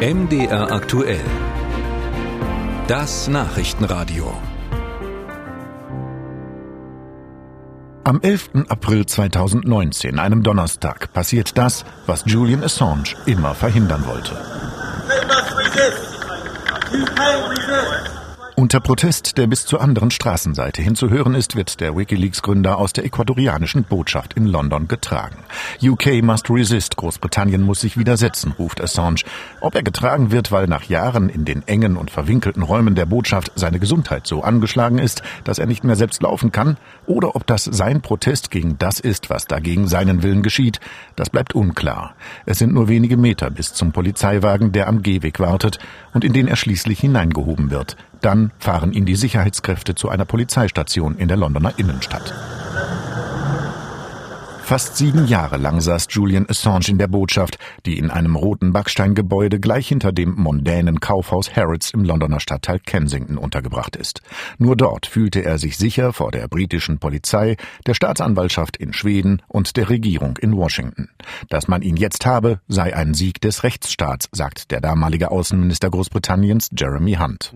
MDR aktuell. Das Nachrichtenradio. Am 11. April 2019, einem Donnerstag, passiert das, was Julian Assange immer verhindern wollte. Unter Protest, der bis zur anderen Straßenseite hinzuhören ist, wird der Wikileaks-Gründer aus der ecuadorianischen Botschaft in London getragen. UK must resist, Großbritannien muss sich widersetzen, ruft Assange. Ob er getragen wird, weil nach Jahren in den engen und verwinkelten Räumen der Botschaft seine Gesundheit so angeschlagen ist, dass er nicht mehr selbst laufen kann, oder ob das sein Protest gegen das ist, was dagegen seinen Willen geschieht, das bleibt unklar. Es sind nur wenige Meter bis zum Polizeiwagen, der am Gehweg wartet und in den er schließlich hineingehoben wird. Dann fahren ihn die Sicherheitskräfte zu einer Polizeistation in der Londoner Innenstadt. Fast sieben Jahre lang saß Julian Assange in der Botschaft, die in einem roten Backsteingebäude gleich hinter dem mondänen Kaufhaus Harrods im Londoner Stadtteil Kensington untergebracht ist. Nur dort fühlte er sich sicher vor der britischen Polizei, der Staatsanwaltschaft in Schweden und der Regierung in Washington. Dass man ihn jetzt habe, sei ein Sieg des Rechtsstaats, sagt der damalige Außenminister Großbritanniens Jeremy Hunt.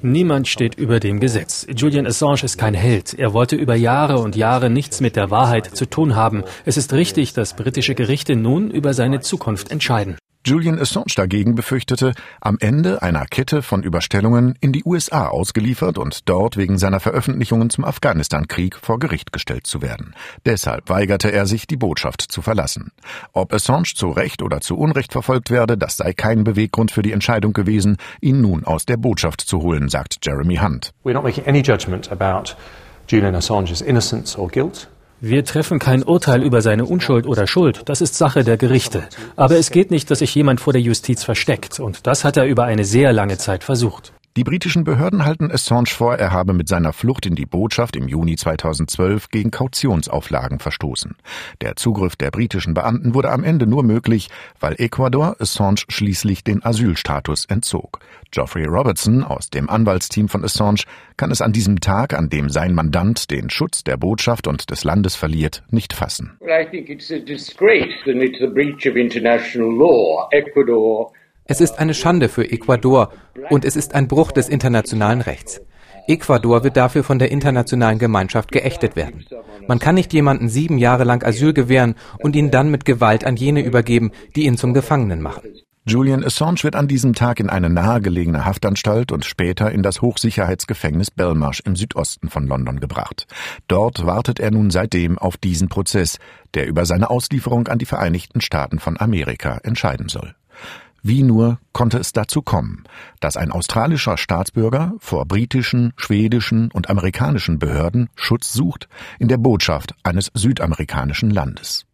Niemand steht über dem Gesetz. Julian Assange ist kein Held. Er wollte über Jahre Jahre und Jahre nichts mit der Wahrheit zu tun haben. Es ist richtig, dass britische Gerichte nun über seine Zukunft entscheiden. Julian Assange dagegen befürchtete, am Ende einer Kette von Überstellungen in die USA ausgeliefert und dort wegen seiner Veröffentlichungen zum Afghanistan-Krieg vor Gericht gestellt zu werden. Deshalb weigerte er sich, die Botschaft zu verlassen. Ob Assange zu Recht oder zu Unrecht verfolgt werde, das sei kein Beweggrund für die Entscheidung gewesen, ihn nun aus der Botschaft zu holen, sagt Jeremy Hunt. We're not making any judgment about Julian Assange's innocence or guilt. Wir treffen kein Urteil über seine Unschuld oder Schuld, das ist Sache der Gerichte. Aber es geht nicht, dass sich jemand vor der Justiz versteckt, und das hat er über eine sehr lange Zeit versucht. Die britischen Behörden halten Assange vor, er habe mit seiner Flucht in die Botschaft im Juni 2012 gegen Kautionsauflagen verstoßen. Der Zugriff der britischen Beamten wurde am Ende nur möglich, weil Ecuador Assange schließlich den Asylstatus entzog. Geoffrey Robertson aus dem Anwaltsteam von Assange kann es an diesem Tag, an dem sein Mandant den Schutz der Botschaft und des Landes verliert, nicht fassen. Well, I think it's a disgrace and it's a breach of international law. Ecuador es ist eine Schande für Ecuador und es ist ein Bruch des internationalen Rechts. Ecuador wird dafür von der internationalen Gemeinschaft geächtet werden. Man kann nicht jemanden sieben Jahre lang Asyl gewähren und ihn dann mit Gewalt an jene übergeben, die ihn zum Gefangenen machen. Julian Assange wird an diesem Tag in eine nahegelegene Haftanstalt und später in das Hochsicherheitsgefängnis Belmarsh im Südosten von London gebracht. Dort wartet er nun seitdem auf diesen Prozess, der über seine Auslieferung an die Vereinigten Staaten von Amerika entscheiden soll. Wie nur konnte es dazu kommen, dass ein australischer Staatsbürger vor britischen, schwedischen und amerikanischen Behörden Schutz sucht in der Botschaft eines südamerikanischen Landes.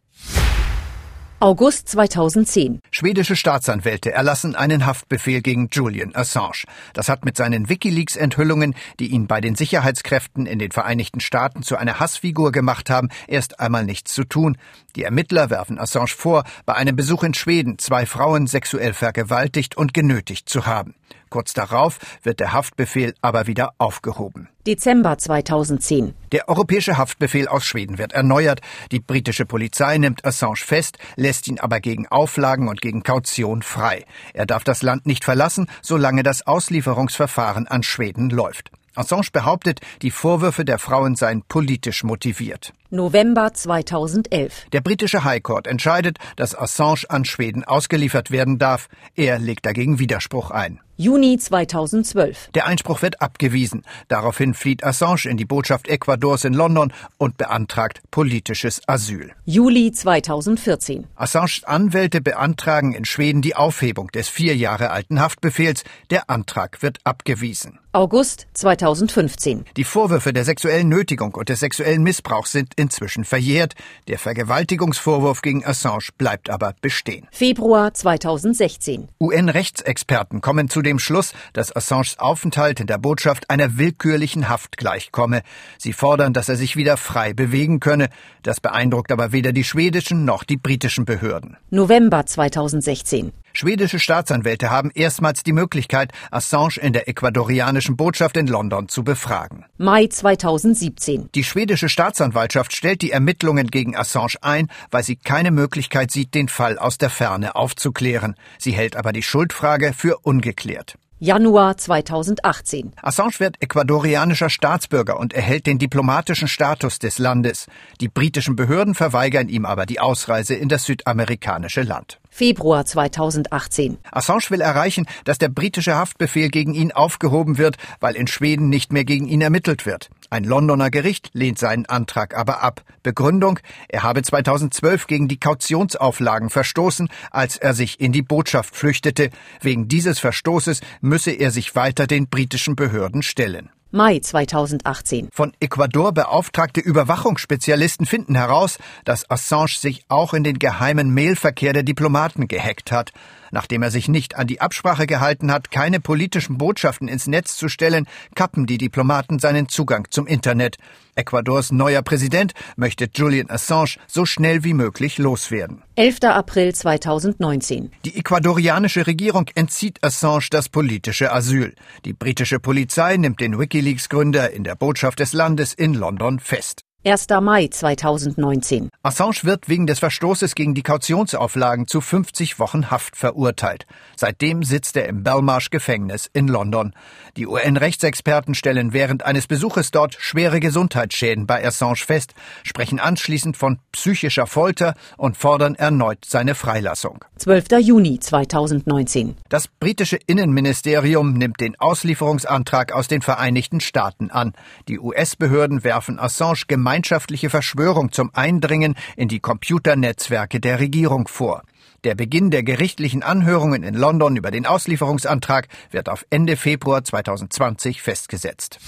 August 2010. Schwedische Staatsanwälte erlassen einen Haftbefehl gegen Julian Assange. Das hat mit seinen Wikileaks-Enthüllungen, die ihn bei den Sicherheitskräften in den Vereinigten Staaten zu einer Hassfigur gemacht haben, erst einmal nichts zu tun. Die Ermittler werfen Assange vor, bei einem Besuch in Schweden zwei Frauen sexuell vergewaltigt und genötigt zu haben. Kurz darauf wird der Haftbefehl aber wieder aufgehoben. Dezember 2010. Der europäische Haftbefehl aus Schweden wird erneuert. Die britische Polizei nimmt Assange fest, lässt ihn aber gegen Auflagen und gegen Kaution frei. Er darf das Land nicht verlassen, solange das Auslieferungsverfahren an Schweden läuft. Assange behauptet, die Vorwürfe der Frauen seien politisch motiviert. November 2011. Der britische High Court entscheidet, dass Assange an Schweden ausgeliefert werden darf. Er legt dagegen Widerspruch ein. Juni 2012. Der Einspruch wird abgewiesen. Daraufhin flieht Assange in die Botschaft Ecuadors in London und beantragt politisches Asyl. Juli 2014. Assanges Anwälte beantragen in Schweden die Aufhebung des vier Jahre alten Haftbefehls. Der Antrag wird abgewiesen. August 2015. Die Vorwürfe der sexuellen Nötigung und des sexuellen Missbrauchs sind inzwischen verjährt. Der Vergewaltigungsvorwurf gegen Assange bleibt aber bestehen. Februar 2016. UN-Rechtsexperten kommen zu dem Schluss, dass Assanges Aufenthalt in der Botschaft einer willkürlichen Haft gleichkomme. Sie fordern, dass er sich wieder frei bewegen könne. Das beeindruckt aber weder die schwedischen noch die britischen Behörden. November 2016. Schwedische Staatsanwälte haben erstmals die Möglichkeit, Assange in der ecuadorianischen Botschaft in London zu befragen. Mai 2017. Die schwedische Staatsanwaltschaft stellt die Ermittlungen gegen Assange ein, weil sie keine Möglichkeit sieht, den Fall aus der Ferne aufzuklären. Sie hält aber die Schuldfrage für ungeklärt. Januar 2018. Assange wird ecuadorianischer Staatsbürger und erhält den diplomatischen Status des Landes. Die britischen Behörden verweigern ihm aber die Ausreise in das südamerikanische Land. Februar 2018. Assange will erreichen, dass der britische Haftbefehl gegen ihn aufgehoben wird, weil in Schweden nicht mehr gegen ihn ermittelt wird. Ein Londoner Gericht lehnt seinen Antrag aber ab. Begründung, er habe 2012 gegen die Kautionsauflagen verstoßen, als er sich in die Botschaft flüchtete. Wegen dieses Verstoßes müsse er sich weiter den britischen Behörden stellen. Mai 2018. Von Ecuador beauftragte Überwachungsspezialisten finden heraus, dass Assange sich auch in den geheimen Mailverkehr der Diplomaten gehackt hat. Nachdem er sich nicht an die Absprache gehalten hat, keine politischen Botschaften ins Netz zu stellen, kappen die Diplomaten seinen Zugang zum Internet. Ecuadors neuer Präsident möchte Julian Assange so schnell wie möglich loswerden. 11. April 2019. Die ecuadorianische Regierung entzieht Assange das politische Asyl. Die britische Polizei nimmt den Wikileaks-Gründer in der Botschaft des Landes in London fest. 1. Mai 2019. Assange wird wegen des Verstoßes gegen die Kautionsauflagen zu 50 Wochen Haft verurteilt. Seitdem sitzt er im Belmarsh Gefängnis in London. Die UN-Rechtsexperten stellen während eines Besuches dort schwere Gesundheitsschäden bei Assange fest, sprechen anschließend von psychischer Folter und fordern erneut seine Freilassung. 12. Juni 2019. Das britische Innenministerium nimmt den Auslieferungsantrag aus den Vereinigten Staaten an. Die US-Behörden werfen Assange gemeinschaftliche Verschwörung zum Eindringen in die Computernetzwerke der Regierung vor. Der Beginn der gerichtlichen Anhörungen in London über den Auslieferungsantrag wird auf Ende Februar 2020 festgesetzt.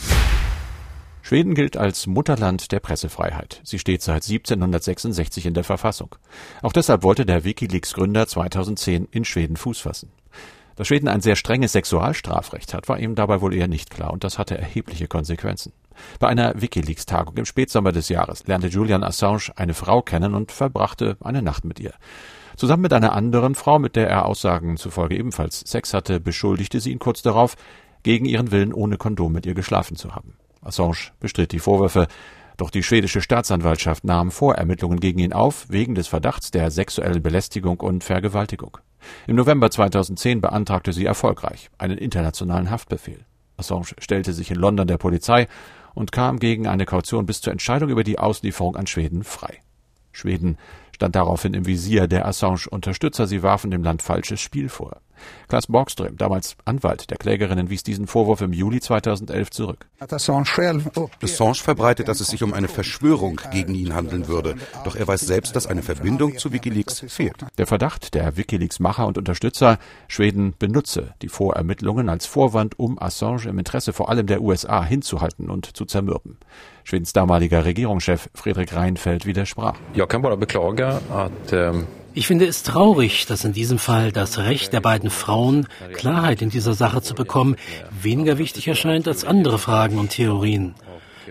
Schweden gilt als Mutterland der Pressefreiheit. Sie steht seit 1766 in der Verfassung. Auch deshalb wollte der Wikileaks-Gründer 2010 in Schweden Fuß fassen. Dass Schweden ein sehr strenges Sexualstrafrecht hat, war ihm dabei wohl eher nicht klar und das hatte erhebliche Konsequenzen. Bei einer Wikileaks-Tagung im Spätsommer des Jahres lernte Julian Assange eine Frau kennen und verbrachte eine Nacht mit ihr. Zusammen mit einer anderen Frau, mit der er Aussagen zufolge ebenfalls Sex hatte, beschuldigte sie ihn kurz darauf, gegen ihren Willen ohne Kondom mit ihr geschlafen zu haben. Assange bestritt die Vorwürfe, doch die schwedische Staatsanwaltschaft nahm Vorermittlungen gegen ihn auf, wegen des Verdachts der sexuellen Belästigung und Vergewaltigung. Im November 2010 beantragte sie erfolgreich einen internationalen Haftbefehl. Assange stellte sich in London der Polizei und kam gegen eine Kaution bis zur Entscheidung über die Auslieferung an Schweden frei. Schweden stand daraufhin im Visier der Assange-Unterstützer. Sie warfen dem Land falsches Spiel vor. Klaas Borgström, damals Anwalt der Klägerinnen, wies diesen Vorwurf im Juli 2011 zurück. Assange verbreitet, dass es sich um eine Verschwörung gegen ihn handeln würde. Doch er weiß selbst, dass eine Verbindung zu Wikileaks fehlt. Der Verdacht der Wikileaks-Macher und Unterstützer, Schweden benutze die Vorermittlungen als Vorwand, um Assange im Interesse vor allem der USA hinzuhalten und zu zermürben. Schwedens damaliger Regierungschef Friedrich Reinfeldt widersprach. Jag kan bara beklaga att ähm ich finde es traurig, dass in diesem Fall das Recht der beiden Frauen, Klarheit in dieser Sache zu bekommen, weniger wichtig erscheint als andere Fragen und Theorien.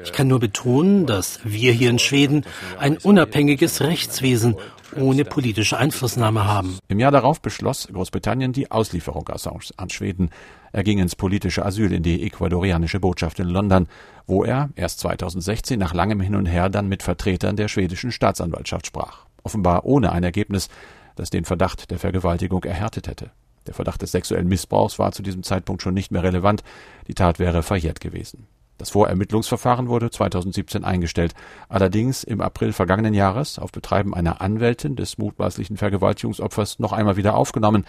Ich kann nur betonen, dass wir hier in Schweden ein unabhängiges Rechtswesen ohne politische Einflussnahme haben. Im Jahr darauf beschloss Großbritannien die Auslieferung Assange an Schweden. Er ging ins politische Asyl in die ecuadorianische Botschaft in London, wo er erst 2016 nach langem Hin und Her dann mit Vertretern der schwedischen Staatsanwaltschaft sprach offenbar ohne ein Ergebnis, das den Verdacht der Vergewaltigung erhärtet hätte. Der Verdacht des sexuellen Missbrauchs war zu diesem Zeitpunkt schon nicht mehr relevant, die Tat wäre verjährt gewesen. Das Vorermittlungsverfahren wurde 2017 eingestellt, allerdings im April vergangenen Jahres auf Betreiben einer Anwältin des mutmaßlichen Vergewaltigungsopfers noch einmal wieder aufgenommen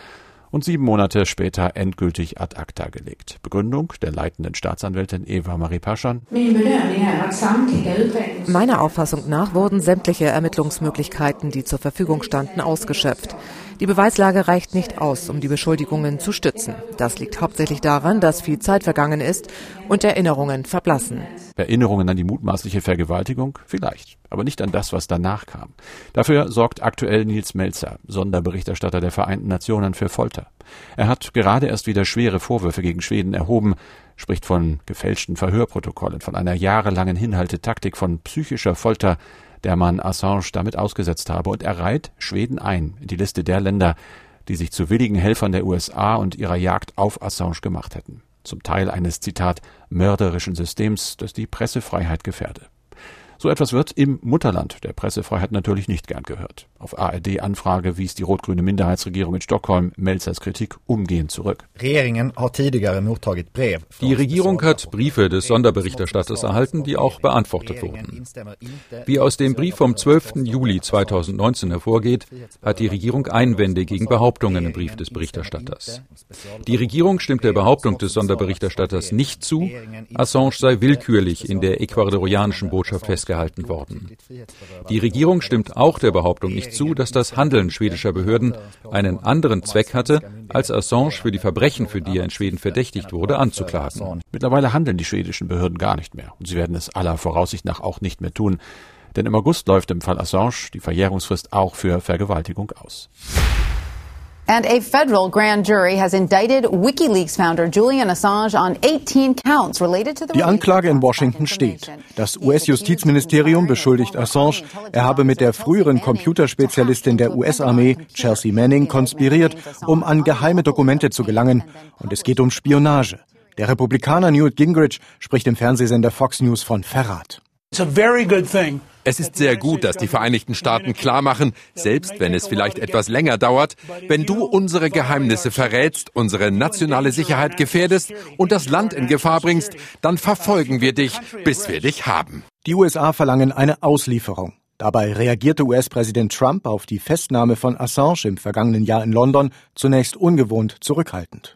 und sieben Monate später endgültig ad acta gelegt. Begründung der leitenden Staatsanwältin Eva Marie Paschan. Meiner Auffassung nach wurden sämtliche Ermittlungsmöglichkeiten, die zur Verfügung standen, ausgeschöpft. Die Beweislage reicht nicht aus, um die Beschuldigungen zu stützen. Das liegt hauptsächlich daran, dass viel Zeit vergangen ist und Erinnerungen verblassen. Erinnerungen an die mutmaßliche Vergewaltigung? Vielleicht, aber nicht an das, was danach kam. Dafür sorgt aktuell Nils Melzer, Sonderberichterstatter der Vereinten Nationen für Folter. Er hat gerade erst wieder schwere Vorwürfe gegen Schweden erhoben, spricht von gefälschten Verhörprotokollen, von einer jahrelangen Hinhaltetaktik, von psychischer Folter, der man Assange damit ausgesetzt habe und er reiht Schweden ein in die Liste der Länder, die sich zu willigen Helfern der USA und ihrer Jagd auf Assange gemacht hätten. Zum Teil eines, Zitat, mörderischen Systems, das die Pressefreiheit gefährde. So etwas wird im Mutterland der Pressefreiheit natürlich nicht gern gehört. Auf ARD-Anfrage wies die rot-grüne Minderheitsregierung in Stockholm Melzers Kritik umgehend zurück. Die Regierung hat Briefe des Sonderberichterstatters erhalten, die auch beantwortet wurden. Wie aus dem Brief vom 12. Juli 2019 hervorgeht, hat die Regierung Einwände gegen Behauptungen im Brief des Berichterstatters. Die Regierung stimmt der Behauptung des Sonderberichterstatters nicht zu, Assange sei willkürlich in der ecuadorianischen Botschaft festgehalten worden. Die Regierung stimmt auch der Behauptung nicht zu, dass das Handeln schwedischer Behörden einen anderen Zweck hatte, als Assange für die Verbrechen, für die er in Schweden verdächtigt wurde, anzuklagen. Mittlerweile handeln die schwedischen Behörden gar nicht mehr. Und sie werden es aller Voraussicht nach auch nicht mehr tun. Denn im August läuft im Fall Assange die Verjährungsfrist auch für Vergewaltigung aus. And a federal grand jury has indicted WikiLeaks founder Julian Assange on 18 counts related to the Die Anklage in Washington steht. Das US-Justizministerium beschuldigt Assange, er habe mit der früheren Computerspezialistin der US-Armee, Chelsea Manning, konspiriert, um an geheime Dokumente zu gelangen. Und es geht um Spionage. Der Republikaner Newt Gingrich spricht im Fernsehsender Fox News von Verrat. Es ist sehr gut, dass die Vereinigten Staaten klar machen, selbst wenn es vielleicht etwas länger dauert, wenn du unsere Geheimnisse verrätst, unsere nationale Sicherheit gefährdest und das Land in Gefahr bringst, dann verfolgen wir dich, bis wir dich haben. Die USA verlangen eine Auslieferung. Dabei reagierte US-Präsident Trump auf die Festnahme von Assange im vergangenen Jahr in London zunächst ungewohnt zurückhaltend.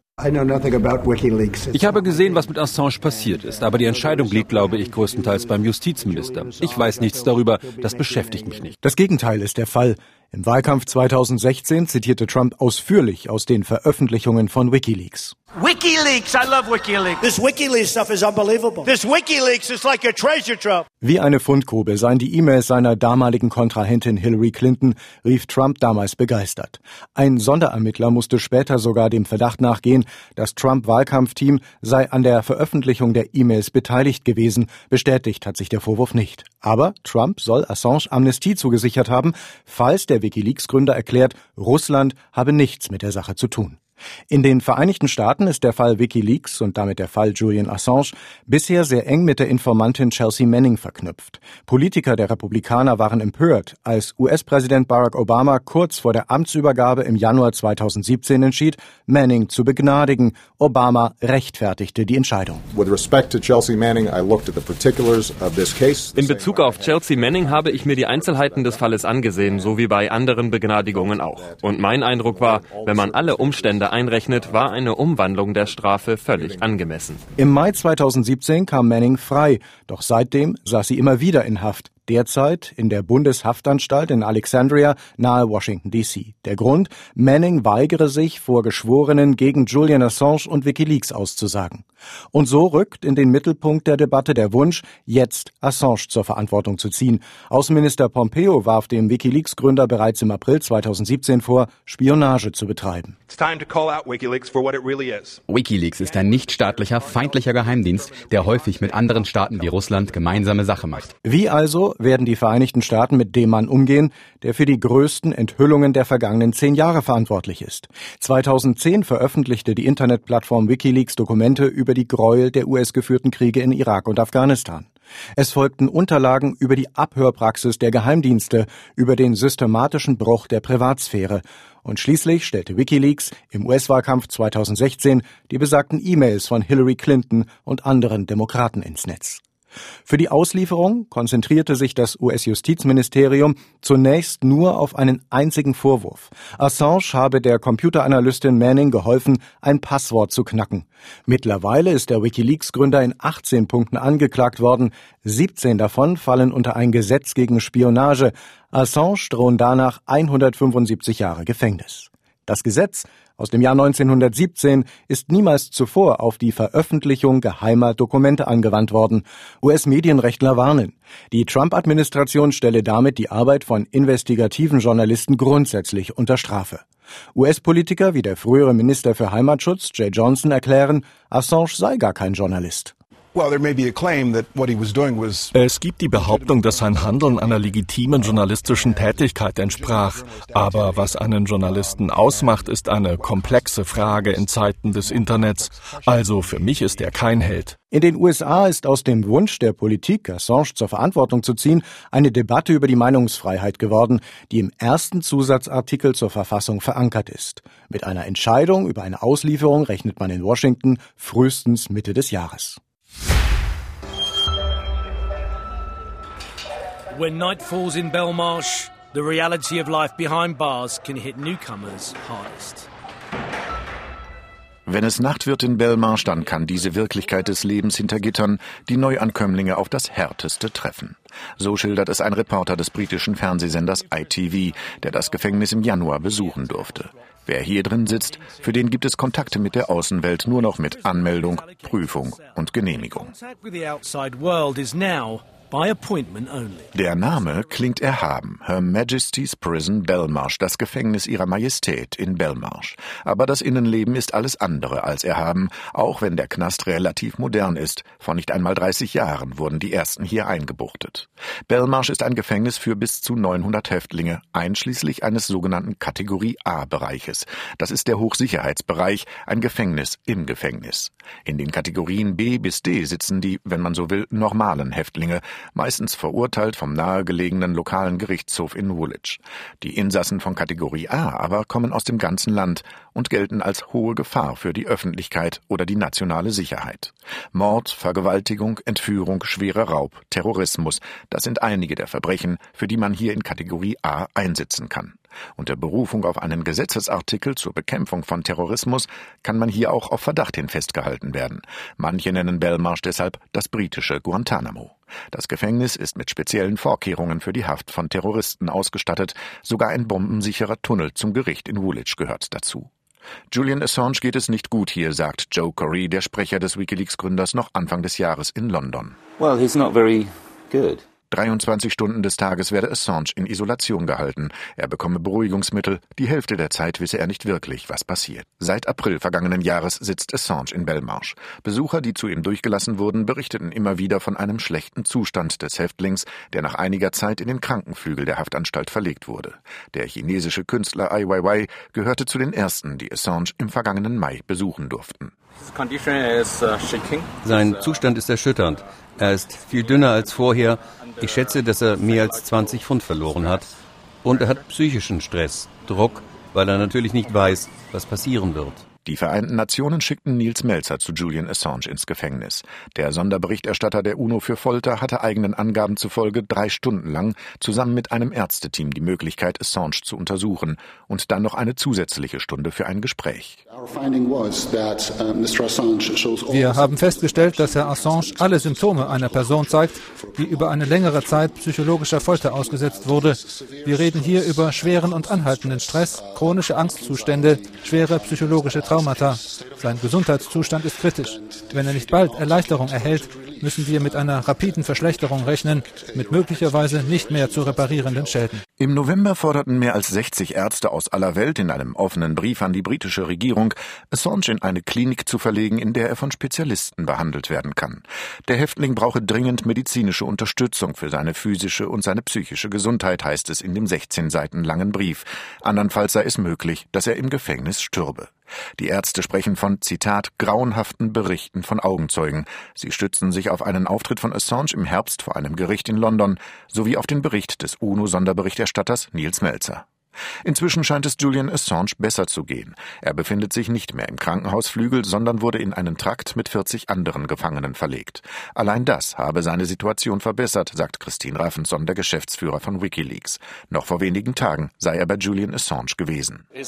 Ich habe gesehen, was mit Assange passiert ist, aber die Entscheidung liegt, glaube ich, größtenteils beim Justizminister. Ich weiß nichts darüber, das beschäftigt mich nicht. Das Gegenteil ist der Fall. Im Wahlkampf 2016 zitierte Trump ausführlich aus den Veröffentlichungen von WikiLeaks. WikiLeaks, I love WikiLeaks. This WikiLeaks stuff is unbelievable. This WikiLeaks is like a treasure trove. Wie eine Fundgrube seien die E-Mails seiner damaligen Kontrahentin Hillary Clinton, rief Trump damals begeistert. Ein Sonderermittler musste später sogar dem Verdacht nachgehen, das Trump-Wahlkampfteam sei an der Veröffentlichung der E-Mails beteiligt gewesen. Bestätigt hat sich der Vorwurf nicht. Aber Trump soll Assange Amnestie zugesichert haben, falls der WikiLeaks-Gründer erklärt, Russland habe nichts mit der Sache zu tun. In den Vereinigten Staaten ist der Fall Wikileaks und damit der Fall Julian Assange bisher sehr eng mit der Informantin Chelsea Manning verknüpft. Politiker der Republikaner waren empört, als US-Präsident Barack Obama kurz vor der Amtsübergabe im Januar 2017 entschied, Manning zu begnadigen. Obama rechtfertigte die Entscheidung. In Bezug auf Chelsea Manning habe ich mir die Einzelheiten des Falles angesehen, so wie bei anderen Begnadigungen auch. Und mein Eindruck war, wenn man alle Umstände einrechnet, war eine Umwandlung der Strafe völlig angemessen. Im Mai 2017 kam Manning frei, doch seitdem saß sie immer wieder in Haft derzeit in der Bundeshaftanstalt in Alexandria nahe Washington, D.C. Der Grund, Manning weigere sich, vor Geschworenen gegen Julian Assange und Wikileaks auszusagen. Und so rückt in den Mittelpunkt der Debatte der Wunsch, jetzt Assange zur Verantwortung zu ziehen. Außenminister Pompeo warf dem Wikileaks-Gründer bereits im April 2017 vor, Spionage zu betreiben. Wikileaks ist ein nichtstaatlicher, feindlicher Geheimdienst, der häufig mit anderen Staaten wie Russland gemeinsame Sache macht. Wie also werden die Vereinigten Staaten mit dem Mann umgehen, der für die größten Enthüllungen der vergangenen zehn Jahre verantwortlich ist. 2010 veröffentlichte die Internetplattform Wikileaks Dokumente über die Gräuel der US-geführten Kriege in Irak und Afghanistan. Es folgten Unterlagen über die Abhörpraxis der Geheimdienste, über den systematischen Bruch der Privatsphäre. Und schließlich stellte Wikileaks im US-Wahlkampf 2016 die besagten E-Mails von Hillary Clinton und anderen Demokraten ins Netz. Für die Auslieferung konzentrierte sich das US-Justizministerium zunächst nur auf einen einzigen Vorwurf. Assange habe der Computeranalystin Manning geholfen, ein Passwort zu knacken. Mittlerweile ist der Wikileaks-Gründer in 18 Punkten angeklagt worden. 17 davon fallen unter ein Gesetz gegen Spionage. Assange drohen danach 175 Jahre Gefängnis. Das Gesetz aus dem Jahr 1917 ist niemals zuvor auf die Veröffentlichung geheimer Dokumente angewandt worden. US-Medienrechtler warnen. Die Trump-Administration stelle damit die Arbeit von investigativen Journalisten grundsätzlich unter Strafe. US-Politiker wie der frühere Minister für Heimatschutz Jay Johnson erklären, Assange sei gar kein Journalist. Es gibt die Behauptung, dass sein Handeln einer legitimen journalistischen Tätigkeit entsprach. Aber was einen Journalisten ausmacht, ist eine komplexe Frage in Zeiten des Internets. Also für mich ist er kein Held. In den USA ist aus dem Wunsch der Politik, Assange zur Verantwortung zu ziehen, eine Debatte über die Meinungsfreiheit geworden, die im ersten Zusatzartikel zur Verfassung verankert ist. Mit einer Entscheidung über eine Auslieferung rechnet man in Washington frühestens Mitte des Jahres. When night falls in Belmarsh, the reality of life behind bars can hit newcomers hardest. Wenn es Nacht wird in Belmarsh, dann kann diese Wirklichkeit des Lebens hinter Gittern die Neuankömmlinge auf das Härteste treffen. So schildert es ein Reporter des britischen Fernsehsenders ITV, der das Gefängnis im Januar besuchen durfte. Wer hier drin sitzt, für den gibt es Kontakte mit der Außenwelt nur noch mit Anmeldung, Prüfung und Genehmigung. Der Name klingt erhaben. Her Majesty's Prison Belmarsh, das Gefängnis ihrer Majestät in Belmarsh. Aber das Innenleben ist alles andere als erhaben, auch wenn der Knast relativ modern ist. Vor nicht einmal 30 Jahren wurden die ersten hier eingebuchtet. Belmarsh ist ein Gefängnis für bis zu 900 Häftlinge, einschließlich eines sogenannten Kategorie A-Bereiches. Das ist der Hochsicherheitsbereich, ein Gefängnis im Gefängnis. In den Kategorien B bis D sitzen die, wenn man so will, normalen Häftlinge, meistens verurteilt vom nahegelegenen lokalen Gerichtshof in Woolwich. Die Insassen von Kategorie A aber kommen aus dem ganzen Land und gelten als hohe Gefahr für die Öffentlichkeit oder die nationale Sicherheit. Mord, Vergewaltigung, Entführung, schwerer Raub, Terrorismus, das sind einige der Verbrechen, für die man hier in Kategorie A einsitzen kann. Unter Berufung auf einen Gesetzesartikel zur Bekämpfung von Terrorismus kann man hier auch auf Verdacht hin festgehalten werden. Manche nennen Belmarsh deshalb das britische Guantanamo. Das Gefängnis ist mit speziellen Vorkehrungen für die Haft von Terroristen ausgestattet. Sogar ein bombensicherer Tunnel zum Gericht in Woolwich gehört dazu. Julian Assange geht es nicht gut hier, sagt Joe Corey, der Sprecher des WikiLeaks-Gründers, noch Anfang des Jahres in London. Well, he's not very good. 23 Stunden des Tages werde Assange in Isolation gehalten. Er bekomme Beruhigungsmittel. Die Hälfte der Zeit wisse er nicht wirklich, was passiert. Seit April vergangenen Jahres sitzt Assange in Belmarsh. Besucher, die zu ihm durchgelassen wurden, berichteten immer wieder von einem schlechten Zustand des Häftlings, der nach einiger Zeit in den Krankenflügel der Haftanstalt verlegt wurde. Der chinesische Künstler Ai Weiwei gehörte zu den ersten, die Assange im vergangenen Mai besuchen durften. Uh, Sein Zustand ist erschütternd. Er ist viel dünner als vorher. Ich schätze, dass er mehr als 20 Pfund verloren hat. Und er hat psychischen Stress, Druck, weil er natürlich nicht weiß, was passieren wird. Die Vereinten Nationen schickten Niels Melzer zu Julian Assange ins Gefängnis. Der Sonderberichterstatter der UNO für Folter hatte eigenen Angaben zufolge drei Stunden lang zusammen mit einem Ärzteteam die Möglichkeit, Assange zu untersuchen und dann noch eine zusätzliche Stunde für ein Gespräch. Wir haben festgestellt, dass Herr Assange alle Symptome einer Person zeigt, die über eine längere Zeit psychologischer Folter ausgesetzt wurde. Wir reden hier über schweren und anhaltenden Stress, chronische Angstzustände, schwere psychologische Traumata. Sein Gesundheitszustand ist kritisch. Wenn er nicht bald Erleichterung erhält, müssen wir mit einer rapiden Verschlechterung rechnen, mit möglicherweise nicht mehr zu reparierenden Schäden. Im November forderten mehr als 60 Ärzte aus aller Welt in einem offenen Brief an die britische Regierung, Assange in eine Klinik zu verlegen, in der er von Spezialisten behandelt werden kann. Der Häftling brauche dringend medizinische Unterstützung für seine physische und seine psychische Gesundheit, heißt es in dem 16 Seiten langen Brief. Andernfalls sei es möglich, dass er im Gefängnis stürbe. Die Ärzte sprechen von, Zitat, grauenhaften Berichten von Augenzeugen. Sie stützen sich auf einen Auftritt von Assange im Herbst vor einem Gericht in London sowie auf den Bericht des UNO-Sonderberichterstatters Niels Melzer. Inzwischen scheint es Julian Assange besser zu gehen. Er befindet sich nicht mehr im Krankenhausflügel, sondern wurde in einen Trakt mit 40 anderen Gefangenen verlegt. Allein das habe seine Situation verbessert, sagt Christine Raffenson, der Geschäftsführer von Wikileaks. Noch vor wenigen Tagen sei er bei Julian Assange gewesen. Uh,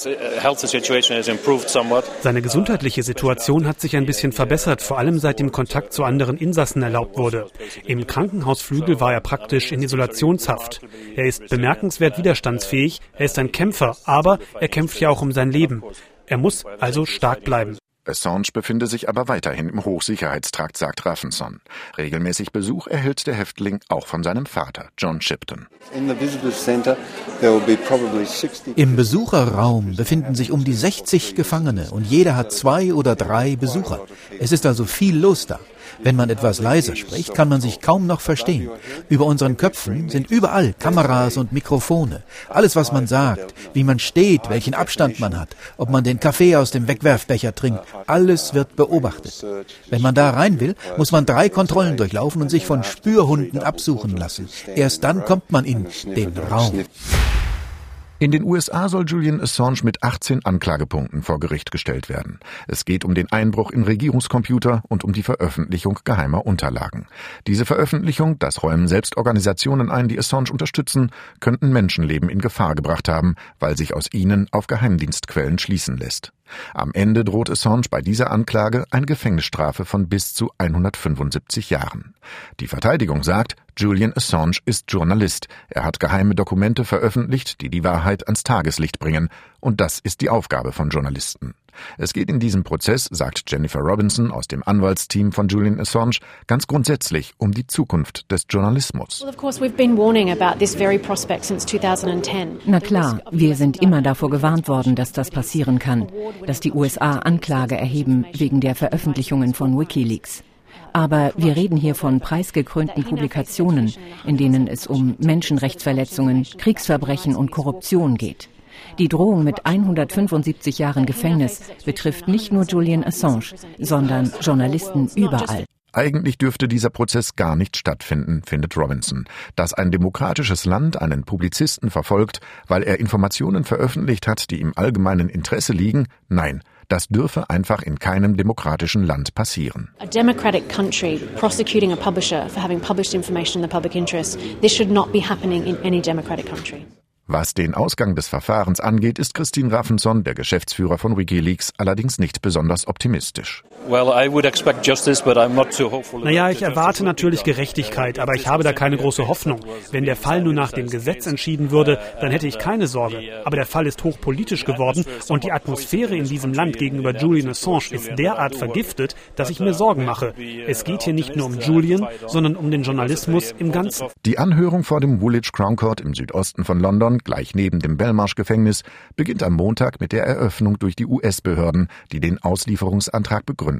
seine gesundheitliche Situation hat sich ein bisschen verbessert, vor allem seitdem Kontakt zu anderen Insassen erlaubt wurde. Im Krankenhausflügel war er praktisch in Isolationshaft. Er ist bemerkenswert widerstandsfähig, er ist ein Kämpfer, aber er kämpft ja auch um sein Leben. Er muss also stark bleiben. Assange befinde sich aber weiterhin im Hochsicherheitstrakt, sagt Raffenson. Regelmäßig Besuch erhält der Häftling auch von seinem Vater, John Shipton. Im Besucherraum befinden sich um die 60 Gefangene und jeder hat zwei oder drei Besucher. Es ist also viel los da. Wenn man etwas leiser spricht, kann man sich kaum noch verstehen. Über unseren Köpfen sind überall Kameras und Mikrofone. Alles, was man sagt, wie man steht, welchen Abstand man hat, ob man den Kaffee aus dem Wegwerfbecher trinkt, alles wird beobachtet. Wenn man da rein will, muss man drei Kontrollen durchlaufen und sich von Spürhunden absuchen lassen. Erst dann kommt man in den Raum. In den USA soll Julian Assange mit 18 Anklagepunkten vor Gericht gestellt werden. Es geht um den Einbruch in Regierungscomputer und um die Veröffentlichung geheimer Unterlagen. Diese Veröffentlichung, das räumen selbst Organisationen ein, die Assange unterstützen, könnten Menschenleben in Gefahr gebracht haben, weil sich aus ihnen auf Geheimdienstquellen schließen lässt. Am Ende droht Assange bei dieser Anklage eine Gefängnisstrafe von bis zu 175 Jahren. Die Verteidigung sagt, Julian Assange ist Journalist. Er hat geheime Dokumente veröffentlicht, die die Wahrheit ans Tageslicht bringen. Und das ist die Aufgabe von Journalisten. Es geht in diesem Prozess, sagt Jennifer Robinson aus dem Anwaltsteam von Julian Assange, ganz grundsätzlich um die Zukunft des Journalismus. Na klar, wir sind immer davor gewarnt worden, dass das passieren kann, dass die USA Anklage erheben wegen der Veröffentlichungen von Wikileaks. Aber wir reden hier von preisgekrönten Publikationen, in denen es um Menschenrechtsverletzungen, Kriegsverbrechen und Korruption geht. Die Drohung mit 175 Jahren Gefängnis betrifft nicht nur Julian Assange, sondern Journalisten überall. Eigentlich dürfte dieser Prozess gar nicht stattfinden, findet Robinson. Dass ein demokratisches Land einen Publizisten verfolgt, weil er Informationen veröffentlicht hat, die im allgemeinen Interesse liegen, nein, das dürfe einfach in keinem demokratischen Land passieren. A democratic country prosecuting a publisher for having published information in the public interest, this should not be happening in any democratic country. Was den Ausgang des Verfahrens angeht, ist Christine Raffenson, der Geschäftsführer von Wikileaks, allerdings nicht besonders optimistisch. Naja, ich erwarte natürlich Gerechtigkeit, aber ich habe da keine große Hoffnung. Wenn der Fall nur nach dem Gesetz entschieden würde, dann hätte ich keine Sorge. Aber der Fall ist hochpolitisch geworden und die Atmosphäre in diesem Land gegenüber Julian Assange ist derart vergiftet, dass ich mir Sorgen mache. Es geht hier nicht nur um Julian, sondern um den Journalismus im Ganzen. Die Anhörung vor dem Woolwich Crown Court im Südosten von London gleich neben dem Belmarsh-Gefängnis, beginnt am Montag mit der Eröffnung durch die US-Behörden, die den Auslieferungsantrag begründen.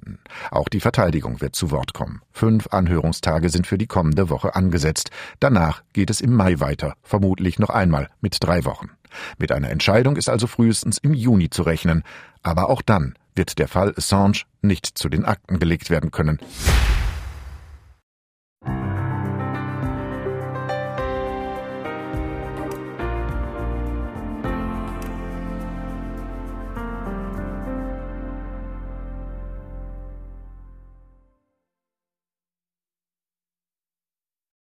Auch die Verteidigung wird zu Wort kommen. Fünf Anhörungstage sind für die kommende Woche angesetzt. Danach geht es im Mai weiter, vermutlich noch einmal mit drei Wochen. Mit einer Entscheidung ist also frühestens im Juni zu rechnen. Aber auch dann wird der Fall Assange nicht zu den Akten gelegt werden können.